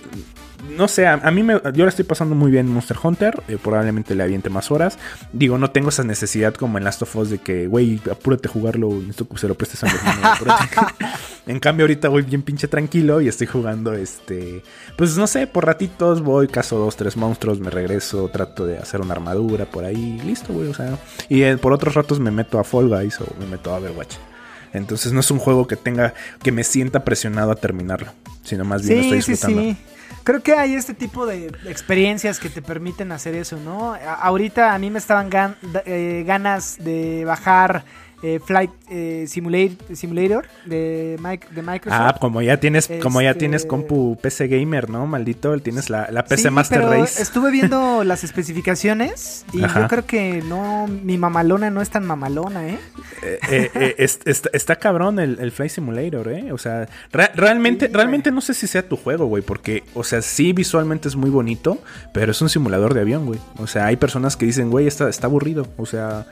no sé, a, a mí me, yo la estoy pasando muy bien en Monster Hunter. eh, probablemente le aviente más horas. Digo, no tengo esa necesidad como en Last of Us de que, güey, apúrate a jugarlo. Que se lo prestes a mi hermano. en cambio, ahorita voy bien pinche tranquilo y estoy jugando este. Pues no sé, por ratitos voy, cazo dos, tres monstruos, me regreso, trato de hacer una armadura por ahí. Listo, güey, o sea. Y eh, por otros ratos me meto a Fall Guys o me meto a Overwatch. Entonces no es un juego que tenga, que me sienta presionado a terminarlo, sino más bien lo estoy Sí, sí, disfrutando. sí. Creo que hay este tipo de experiencias que te permiten hacer eso, ¿no? Ahorita a mí me estaban gan- eh, ganas de bajar eh, Flight eh, Simulator, Simulator de, Mic- de Microsoft. Ah, como ya tienes, como ya Este- tienes compu PC gamer, ¿no? Maldito, tienes la, la PC Sí, Master pero Race. Estuve viendo las especificaciones y Ajá. yo creo que no, mi mamalona no es tan mamalona, ¿eh? Eh, eh, eh, es- está, está cabrón el, el Flight Simulator, ¿eh? O sea, re- realmente, Sí, realmente no sé si sea tu juego, güey, porque, o sea, sí visualmente es muy bonito, pero es un simulador de avión, güey. O sea, hay personas que dicen, güey, está, está aburrido. O sea,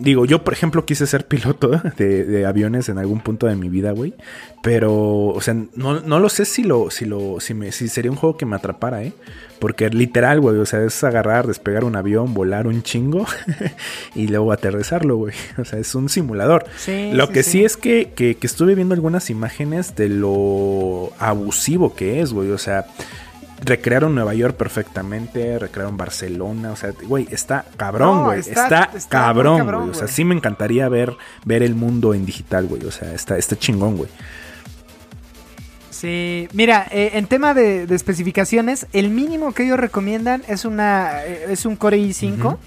digo, yo, por ejemplo, quise ser piloto de, de aviones en algún punto de mi vida, güey. Pero, o sea, no, no lo sé si lo, si lo, si me, si sería un juego que me atrapara, ¿eh? Porque literal, güey, o sea, es agarrar, despegar un avión, volar un chingo y luego aterrizarlo, güey. O sea, es un simulador. Sí, Lo sí, que sí. sí, es que, que, que estuve viendo algunas imágenes de lo abusivo que es, güey. O sea, recrearon Nueva York perfectamente, recrearon Barcelona. O sea, güey, está cabrón, No, güey. está- está, cabrón, güey. O sea, sí me encantaría ver, ver el mundo en digital, güey. O sea, está, está chingón, güey. Sí, mira, eh, en tema de, de especificaciones, el mínimo que ellos recomiendan es una eh, es un Core i5. Ujú.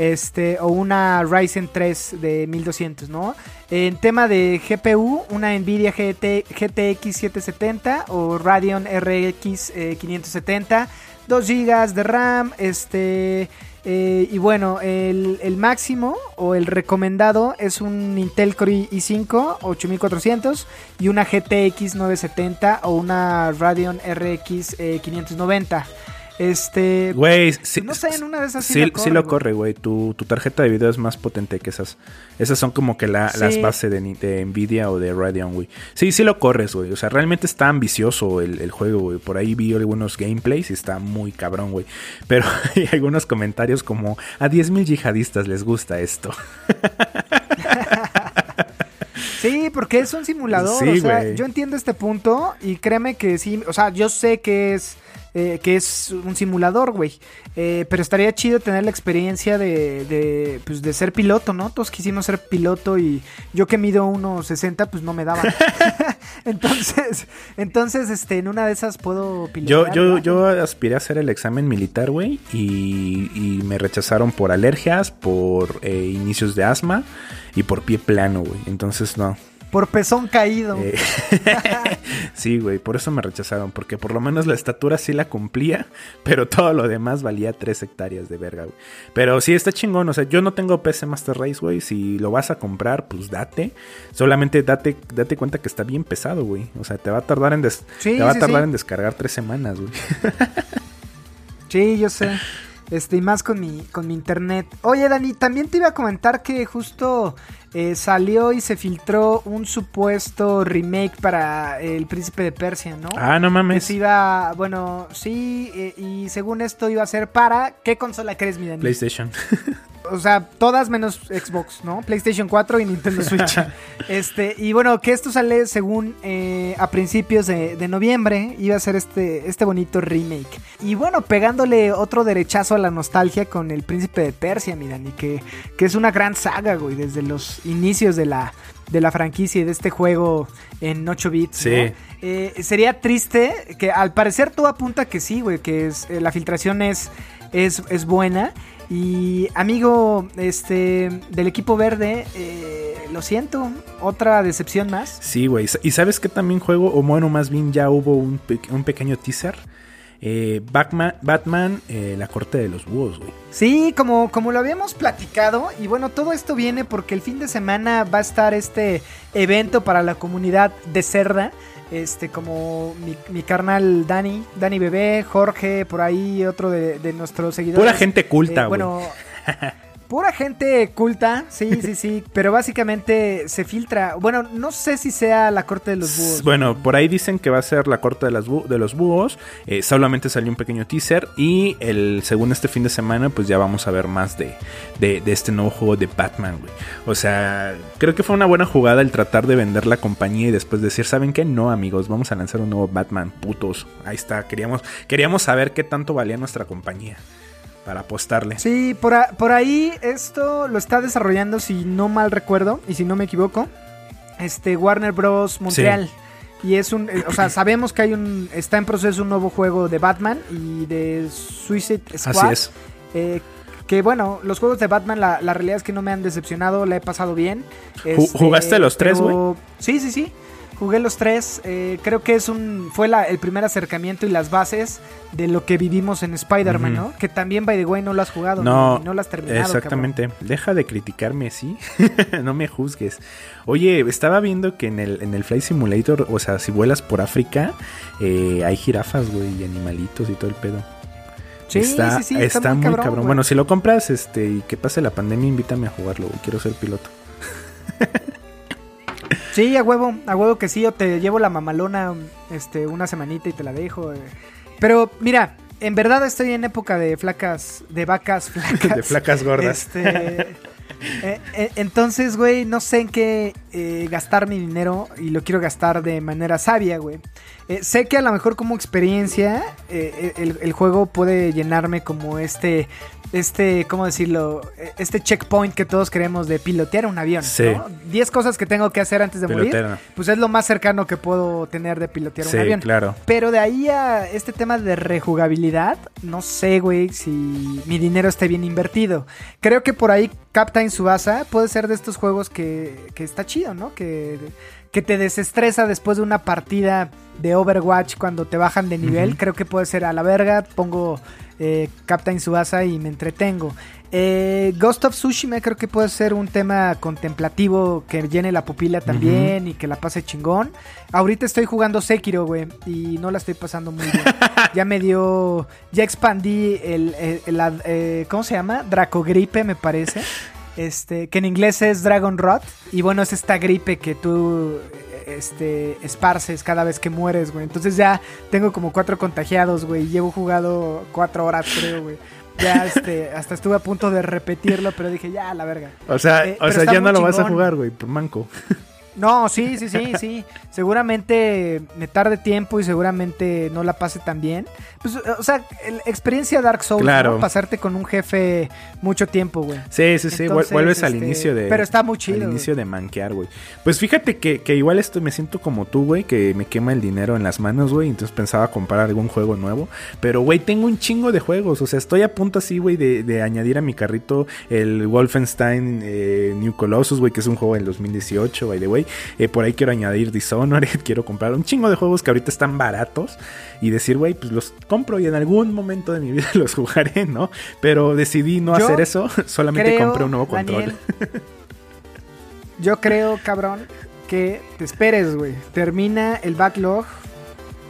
Este, o una Ryzen 3 de 1200, ¿no? En tema de GPU, una Nvidia GT, GTX 770 o Radeon RX 570, 2 GB de RAM, este... Eh, y bueno, el, el, máximo o el recomendado es un Intel Core i5 8400 y una GTX 970 o una Radeon RX 590. Este. Güey, pues, no sé, en una de esas sí, sí, lo corre, güey. Tu, tu, tarjeta de video es más potente que esas. Esas son como que la, las bases de, de, Nvidia o de Radeon, güey. Sí, sí lo corres, güey. O sea, realmente está ambicioso el, el juego, güey. Por ahí vi algunos gameplays y está muy cabrón, güey. Pero hay algunos comentarios como: A 10.000 yihadistas les gusta esto. Sí, porque es un simulador. o sea, yo entiendo este punto y créeme que sí. O sea, yo sé que es eh, que es un simulador, güey. Eh, pero estaría chido tener la experiencia de, de, pues, de ser piloto, ¿no? Todos quisimos ser piloto y yo que mido 1.60, pues no me daba. entonces, entonces, este, en una de esas puedo pilotar. Yo, yo, yo aspiré a hacer el examen militar, güey, y, y, me rechazaron por alergias, por eh, inicios de asma y por pie plano, güey. Entonces, no, por pezón caído. Eh, sí, güey, por eso me rechazaron, porque por lo menos la estatura sí la cumplía, pero todo lo demás valía tres hectáreas de verga, güey. Pero sí está chingón, o sea, yo no tengo PC Master Race, güey, si lo vas a comprar, pues date. Solamente date, date cuenta que está bien pesado, güey. O sea, te va a tardar en, te va a tardar en descargar tres semanas, güey. sí, yo sé. Este, y más con mi, con mi internet. Oye, Dani, también te iba a comentar que justo eh, salió y se filtró un supuesto remake para El Príncipe de Persia, ¿no? Ah, no mames. Que iba, bueno, sí, eh, y según esto iba a ser para, ¿qué consola crees, mi Dani? PlayStation. o sea, todas menos Xbox, ¿no? PlayStation 4 y Nintendo Switch. este, y bueno, que esto sale según eh, a principios de, noviembre, iba a ser este, este bonito remake. Y bueno, pegándole otro derechazo a la nostalgia con el Príncipe de Persia, miran, y que, que es una gran saga, güey, desde los inicios de la, de la franquicia y de este juego en 8 bits. Sí. Eh, sería triste que al parecer todo apunta que sí, güey, que es, eh, la filtración es, es, es buena. Y amigo este del equipo verde, eh, lo siento, otra decepción más. Sí, güey. ¿Y sabes qué también juego? O bueno, más bien ya hubo un, un pequeño teaser. Eh, Batman, Batman eh, la corte de los búhos, güey. Sí, como, como lo habíamos platicado. Y bueno, todo esto viene porque el fin de semana va a estar este evento para la comunidad de Cerda este como mi, carnal Dani, Dani Bebé, Jorge, por ahí otro de, nuestros seguidores. Pura gente culta, eh, Bueno, Pura gente culta, sí, sí, sí, pero básicamente se filtra. Bueno, no sé si sea la corte de los búhos. Bueno, por ahí dicen que va a ser la corte de, las de los búhos. Eh, solamente salió un pequeño teaser y el según este fin de semana, pues ya vamos a ver más de, de, este nuevo juego de Batman, güey. O sea, creo que fue una buena jugada el tratar de vender la compañía y después decir, ¿saben qué? No, amigos, vamos a lanzar un nuevo Batman, putos. Ahí está, queríamos, queríamos saber qué tanto valía nuestra compañía para apostarle. Sí, por, por ahí esto lo está desarrollando, si no mal recuerdo y si no me equivoco, este Warner Bros. Montreal. Y es un, eh, o sea, sabemos que hay un, está en proceso un nuevo juego de Batman y de Suicide Squad. Así es. Eh, que bueno, los juegos de Batman, la, realidad es que no me han decepcionado, la he pasado bien. ¿Jugaste los tres, güey? Sí, sí, sí. Jugué los tres. Eh, creo que es un fue el primer acercamiento y las bases de lo que vivimos en Spider-Man, ¿no? Que también, by the way, no lo has jugado. No, no, lo has terminado. Exactamente. Deja de criticarme, ¿sí? no me juzgues. Oye, estaba viendo que en el, en el Fly Simulator, o sea, si vuelas por África, eh, hay jirafas, güey, y animalitos y todo el pedo. Sí, está, sí, sí, está, muy, cabrón. Bueno, si lo compras este y que pase la pandemia, invítame a jugarlo, Quiero ser piloto. Sí, a huevo, a huevo que sí, yo te llevo la mamalona este, una semanita y te la dejo. Eh. Pero mira, en verdad estoy en época de flacas, de vacas flacas. de flacas gordas. Este, eh, eh, entonces, güey, no sé en qué gastar mi dinero y lo quiero gastar de manera sabia, güey. Eh, sé que a lo mejor como experiencia eh, el, el juego puede llenarme como este este, ¿cómo decirlo? Eh, Este checkpoint que todos queremos de pilotear un avión. Sí. ¿no? 10 cosas que tengo que hacer antes de morir. Pues es lo más cercano que puedo tener de pilotear Sí, un avión. claro. Pero de ahí a este tema de rejugabilidad, no sé, güey, si mi dinero esté bien invertido. Creo que por ahí Captain Subasa puede ser de estos juegos que, que está chido, ¿no? Que, que te desestresa después de una partida de Overwatch cuando te bajan de nivel. Creo que puede ser a la verga. Pongo eh, Captain Subasa y me entretengo. Eh, Ghost of Tsushima creo que puede ser un tema contemplativo que llene la pupila también y que la pase chingón. Ahorita estoy jugando Sekiro, güey, y no la estoy pasando muy bien. ya me dio, ya expandí el, el- eh, ¿cómo se llama? Dracogripe, me parece. Este, que en inglés es Dragon Rot. Y bueno, es esta gripe que tú este, esparces cada vez que mueres, güey. Entonces ya tengo como cuatro contagiados, güey. Llevo jugado cuatro horas, creo, güey. Ya, este, hasta estuve a punto de repetirlo, pero dije, ya, la verga. O sea, Eh, o sea ya no lo vas a jugar, güey, por manco. No, sí, sí, sí, sí. Seguramente me tarde tiempo y seguramente no la pase tan bien. Pues, o sea, experiencia Dark Souls, Claro. ¿no? Pasarte con un jefe mucho tiempo, güey. Sí, sí, sí, Entonces, vuelves al este, inicio de... pero está muy chido, Al güey. inicio de manquear, güey. Pues fíjate que, que igual esto me siento como tú, güey, que me quema el dinero en las manos, güey. Entonces pensaba comprar algún juego nuevo. Pero, güey, tengo un chingo de juegos. O sea, estoy a punto así, güey, de, de añadir a mi carrito el Wolfenstein eh, New Colossus, güey, que es un juego del 2018, by the way. Eh, por ahí quiero añadir Dishonored, quiero comprar un chingo de juegos que ahorita están baratos. Y decir, güey, pues los compro y en algún momento de mi vida los jugaré, ¿no? Pero decidí no Yo hacer eso. Solamente Creo, compré un nuevo control. Daniel, yo creo, cabrón, que te esperes, güey. Termina el backlog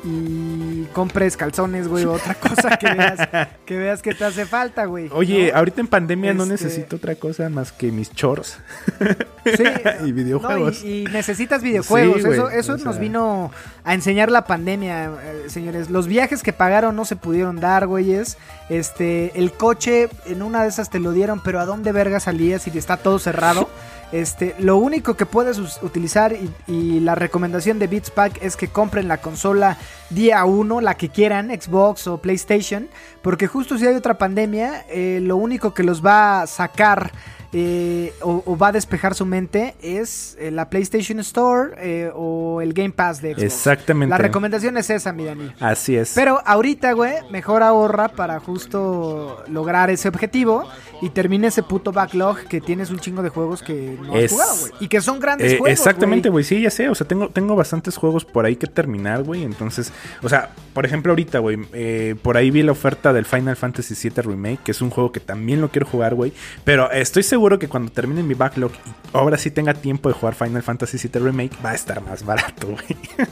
y compres calzones, güey, o otra cosa que veas que, veas que te hace falta, güey. Oye, ¿no? ahorita en pandemia no Este- necesito otra cosa más que mis chores Sí, y videojuegos. no, y, y necesitas videojuegos. Sí, güey, eso eso sea. nos vino a enseñar la pandemia, eh, señores. Los viajes que pagaron no se pudieron dar, güeyes. Este, el coche en una de esas te lo dieron, pero ¿a dónde verga salías si está todo cerrado? Este, lo único que puedes utilizar y, y la recomendación de Beats Pack es que compren la consola día 1, la que quieran, Xbox o PlayStation, porque justo si hay otra pandemia, eh, lo único que los va a sacar eh, o, o va a despejar su mente es eh, la PlayStation Store eh, o el Game Pass de Xbox. Exactamente. La recomendación es esa, mi Dani. Así es. Pero ahorita, güey, mejor ahorra para justo lograr ese objetivo y termine ese puto backlog que tienes un chingo de juegos que no has Es- jugado, güey. Y que son grandes Eh, juegos. exactamente, güey. güey, sí, ya sé, o sea, tengo, tengo bastantes juegos por ahí que terminar, güey, entonces, o sea, por ejemplo, ahorita, güey, eh, por ahí vi la oferta del Final Fantasy VII Remake, que es un juego que también lo quiero jugar, güey, pero estoy seguro que cuando termine mi backlog y ahora sí tenga tiempo de jugar Final Fantasy VII Remake, va a estar más barato, güey.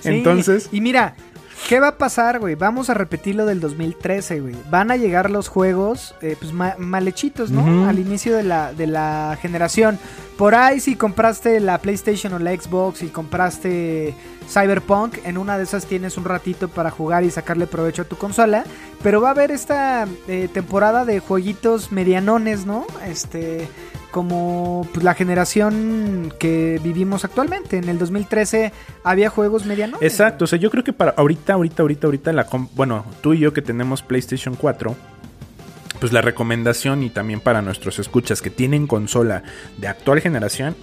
Sí, entonces, Y mira, ¿qué va a pasar, güey? Vamos a repetir lo del 2013, güey. Van a llegar los juegos, eh, pues, ma- mal hechitos, ¿no? Al inicio de la, de la generación. Por ahí, si compraste la PlayStation o la Xbox y compraste Cyberpunk, en una de esas tienes un ratito para jugar y sacarle provecho a tu consola. Pero va a haber esta eh, temporada de jueguitos medianones, ¿no? Este como pues, la generación que vivimos actualmente. En el 2013 había juegos medianos. exacto, o sea, yo creo que para ahorita, ahorita, ahorita, ahorita, la bueno, tú y yo que tenemos PlayStation 4, pues la recomendación y también para nuestros escuchas que tienen consola de actual generación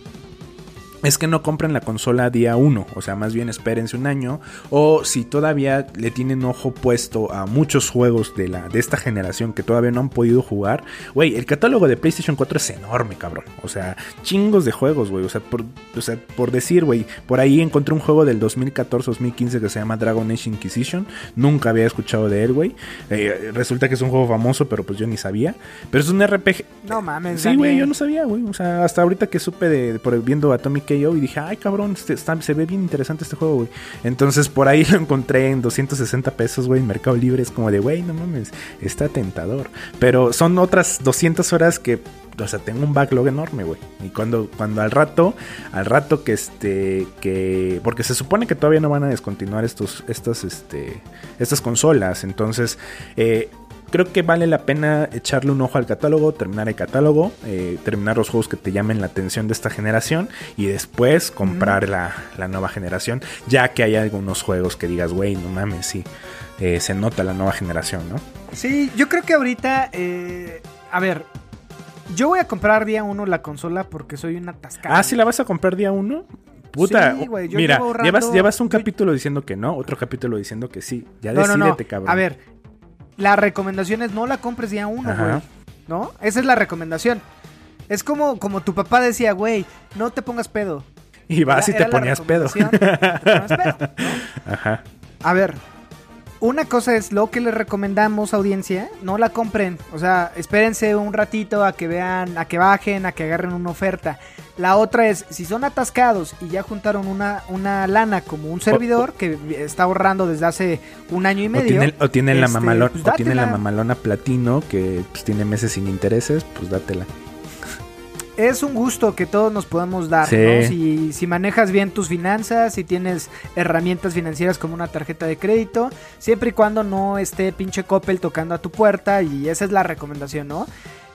es que no compren la consola día 1, o sea, más bien espérense un año, o si todavía le tienen ojo puesto a muchos juegos de, la, de esta generación que todavía no han podido jugar, güey, el catálogo de PlayStation 4 es enorme, cabrón, o sea, chingos de juegos, güey, o sea, por, o sea, por decir, güey, por ahí encontré un juego del 2014-2015 que se llama Dragon Age Inquisition, nunca había escuchado de él, güey, Eh, resulta que es un juego famoso, pero pues yo ni sabía, pero es un RPG, No mames. Sí, güey, yo no sabía, güey. O sea, hasta ahorita que supe de, por viendo Atomic KO y dije, ay, cabrón, este, se ve bien interesante este juego, güey. Entonces por ahí lo encontré en 260 pesos, güey, en Mercado Libre. Es como de, güey, no mames, está tentador. Pero son otras 200 horas que, o sea, tengo un backlog enorme, güey. Y cuando, cuando al rato, al rato que este, que, porque se supone que todavía no van a descontinuar estos, estas, este, estas consolas. Entonces, eh, creo que vale la pena echarle un ojo al catálogo, terminar el catálogo, eh, terminar los juegos que te llamen la atención de esta generación y después comprar la, la nueva generación, ya que hay algunos juegos que digas, güey, no mames, sí, eh, se nota la nueva generación, ¿no? Sí, yo creo que ahorita, eh, a ver, yo voy a comprar día uno la consola porque soy una atascada. Ah, ¿sí la vas a comprar día uno? Puta, Sí, mira, llevas, llevas un capítulo diciendo que no, otro capítulo diciendo que sí. Ya No, no, decídete, no. cabrón. A ver, la recomendación es no la compres día uno, güey. ¿No? Esa es la recomendación. Es como, como tu papá decía, güey, no te pongas pedo. Y vas y te era ponías pedo. te ponías pedo, ¿no? Ajá. A ver, una cosa es lo que les recomendamos, audiencia, no la compren. O sea, espérense un ratito a que vean, a que bajen, a que agarren una oferta. La otra es, si son atascados y ya juntaron una, una lana como un servidor que está ahorrando desde hace un año y O medio. tienen, o tienen la este, mamalona, pues o tienen la mamalona platino que pues, tiene meses sin intereses, pues dátela. Es un gusto que todos nos podamos dar, Sí. ¿no? Si, si manejas bien tus finanzas, si tienes herramientas financieras como una tarjeta de crédito, siempre y cuando no esté pinche Coppel tocando a tu puerta y esa es la recomendación, ¿no?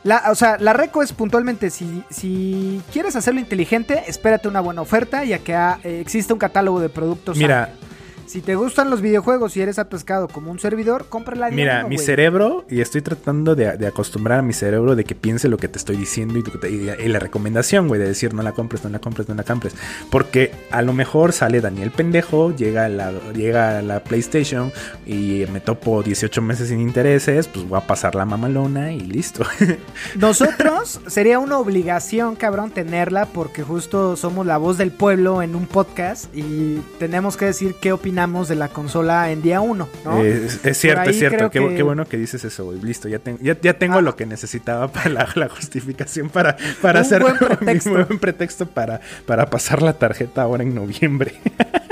La, o sea, la reco es puntualmente, si, si quieres hacerlo inteligente, espérate una buena oferta y a que ah, exista un catálogo de productos. Mira, amplio. Si te gustan los videojuegos y eres atascado como un servidor, cómprala. Mira, mi cerebro, y estoy tratando de, de acostumbrar a mi cerebro de que piense lo que te estoy diciendo y, tu- y- y la recomendación, güey, de decir no la compres, no la compres, no la compres. Porque a lo mejor sale Daniel pendejo, llega a la, llega a la PlayStation y me topo 18 meses sin intereses, pues voy a pasar la mamalona y listo. Nosotros sería una obligación, cabrón, tenerla porque justo somos la voz del pueblo en un podcast y tenemos que decir qué opinamos de la consola en día uno, ¿no? Eh, es, es cierto, es cierto. Qué, que- qué bueno que dices eso, güey. Listo, ya, ten- ya, ya tengo Ah. lo que necesitaba para la, la justificación para, para Un hacer buen mi buen pretexto para, para pasar la tarjeta ahora en noviembre.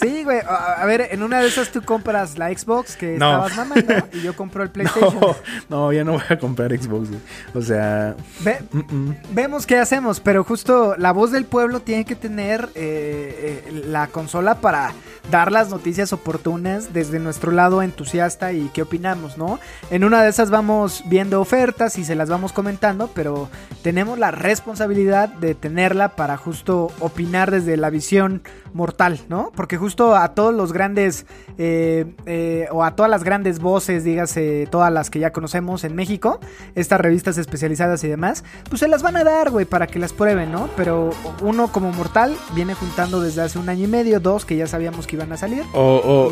Sí, güey. A a ver, en una de esas tú compras la Xbox que No. estabas mamando y yo compro el PlayStation. No, no, ya no voy a comprar Xbox, güey. O sea, Ve- mm, mm. Vemos qué hacemos, pero justo la voz del pueblo tiene que tener eh, eh, la consola para dar las noticias oportunas desde nuestro lado entusiasta y qué opinamos, ¿no? En una de esas vamos viendo ofertas y se las vamos comentando, pero tenemos la responsabilidad de tenerla para justo opinar desde la visión mortal, ¿no? Porque justo a todos los grandes eh, eh, o a todas las grandes voces, dígase todas las que ya conocemos en México, estas revistas especializadas y demás, pues se las van a dar, güey, para que las prueben, ¿no? Pero uno como mortal viene juntando desde hace un año y medio, dos que ya sabíamos que iban a salir.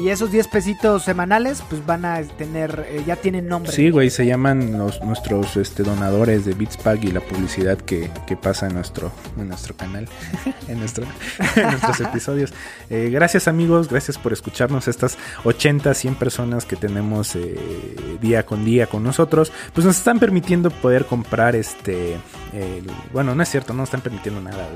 Y esos 10 pesitos semanales, pues van a tener, eh, ya tienen nombre. sí, güey, se llaman los, nuestros este, donadores de Beatspack y la publicidad que, que pasa en nuestro, en nuestro canal, en, nuestro, en nuestros episodios. Eh, gracias, amigos, gracias por escucharnos. Estas 80, 100 personas que tenemos eh, día con día con nosotros, pues nos están permitiendo poder comprar este. bueno, no es cierto, no nos están permitiendo nada.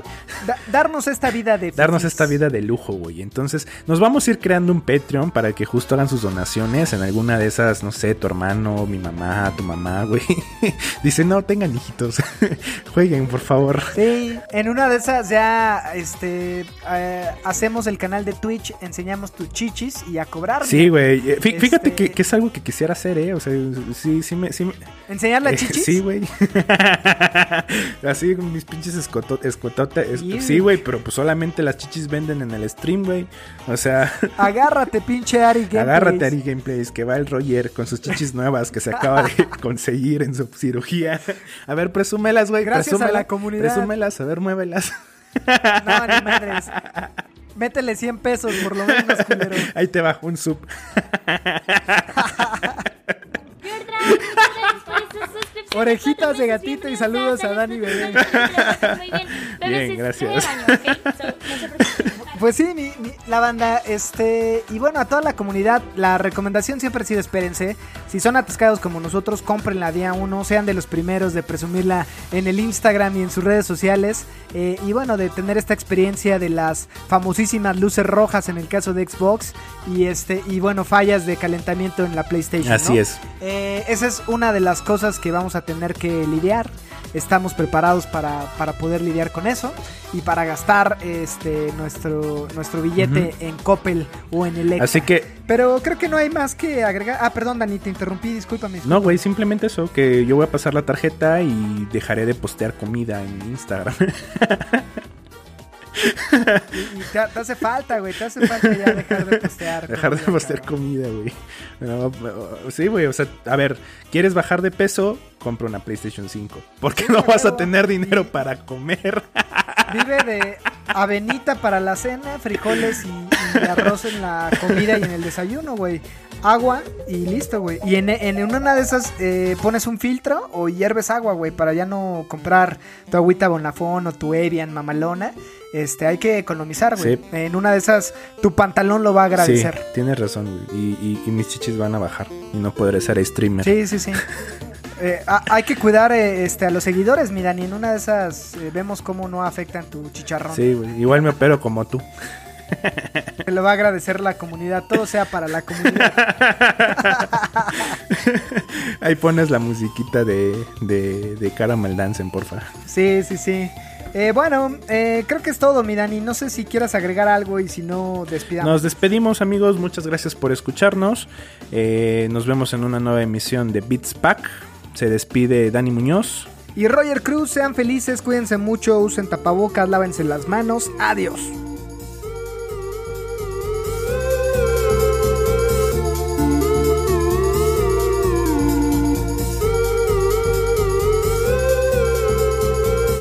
Da- darnos esta vida de... darnos esta vida de lujo, güey. Entonces, nos vamos a ir creando un Patreon para que justo hagan sus donaciones en alguna de esas, no sé, tu hermano, mi mamá, tu mamá, güey. Dice, no, tengan hijitos, jueguen, por favor. Sí, en una de esas ya este eh, hacemos el canal de Twitch, enseñamos tus chichis y a cobrar. Sí, güey. Eh, fí- Fíjate Este- que, que es algo que quisiera hacer, ¿eh? O sea, sí, sí me... Sí, me- Enseñar las eh, chichis. sí, güey. Así con mis pinches escoto- escototes. es- Sí. Güey, pero pues solamente las chichis venden en el stream, güey. O sea... Agárrate, pinche Ari Gameplays. Agárrate Ari Gameplays, que va el Roger con sus chichis nuevas que se acaba de conseguir en su cirugía. A ver, presúmelas, güey. Gracias a presúmela, la comunidad. Presúmelas, a ver, muévelas. No, ni madres. Métele 100 pesos por lo menos, culero. Ahí te va, un sub. Orejitas de gatito y saludos a Dani Bebé. Bien, gracias. Pues sí, mi- mi- la banda, este, y bueno, a toda la comunidad, la recomendación siempre ha sido espérense. Si son atascados como nosotros, cómprenla día uno, sean de los primeros de presumirla en el Instagram y en sus redes sociales. eh, y bueno, de tener esta experiencia de las famosísimas luces rojas en el caso de Xbox. Y este, y bueno, fallas de calentamiento en la PlayStation. Así ¿no? es. Eh, esa es una de las cosas que vamos a tener que lidiar. Estamos preparados para, para poder lidiar con eso y para gastar este nuestro nuestro billete en Coppel o en el Así que Pero creo que no hay más que agregar. Ah, perdón, Dani, te interrumpí, discúlpame. no, güey, simplemente eso, que yo voy a pasar la tarjeta y dejaré de postear comida en Instagram. Y, y te, te hace falta, güey, te hace falta ya dejar de postear. Dejar de postear cabrón. comida, güey. No, sí, güey, o sea, a ver, ¿quieres bajar de peso? Compra una PlayStation 5. Porque no vas a tener dinero para comer. Vive de avenita para la cena, frijoles y, y arroz en la comida y en el desayuno, güey. Agua y listo, güey. Y en, en una de esas eh, pones un filtro o hierves agua, güey, para ya no comprar tu agüita Bonafón o tu Evian mamalona. Este, hay que economizar, güey. Sí. En una de esas, tu pantalón lo va a agradecer. Sí, tienes razón, güey. Y, y- y mis chichis van a bajar. Y no podré ser streamer. Sí, sí, sí. Eh, a- hay que cuidar eh, este, a los seguidores, mira, ni en una de esas eh, vemos cómo no afectan tu chicharrón. Sí, güey. Igual me opero como tú. Lo va a agradecer la comunidad, todo sea para la comunidad. Ahí pones la musiquita de, de, de Caramel Dancing, porfa. Sí, sí, sí. Eh, bueno, eh, creo que es todo, mi Dani. No sé si quieras agregar algo y si no, despidamos. Nos despedimos, amigos. Muchas gracias por escucharnos. Eh, nos vemos en una nueva emisión de Beats Pack. Se despide Dani Muñoz. Y Roger Cruz, sean felices, cuídense mucho, usen tapabocas, lávense las manos. Adiós.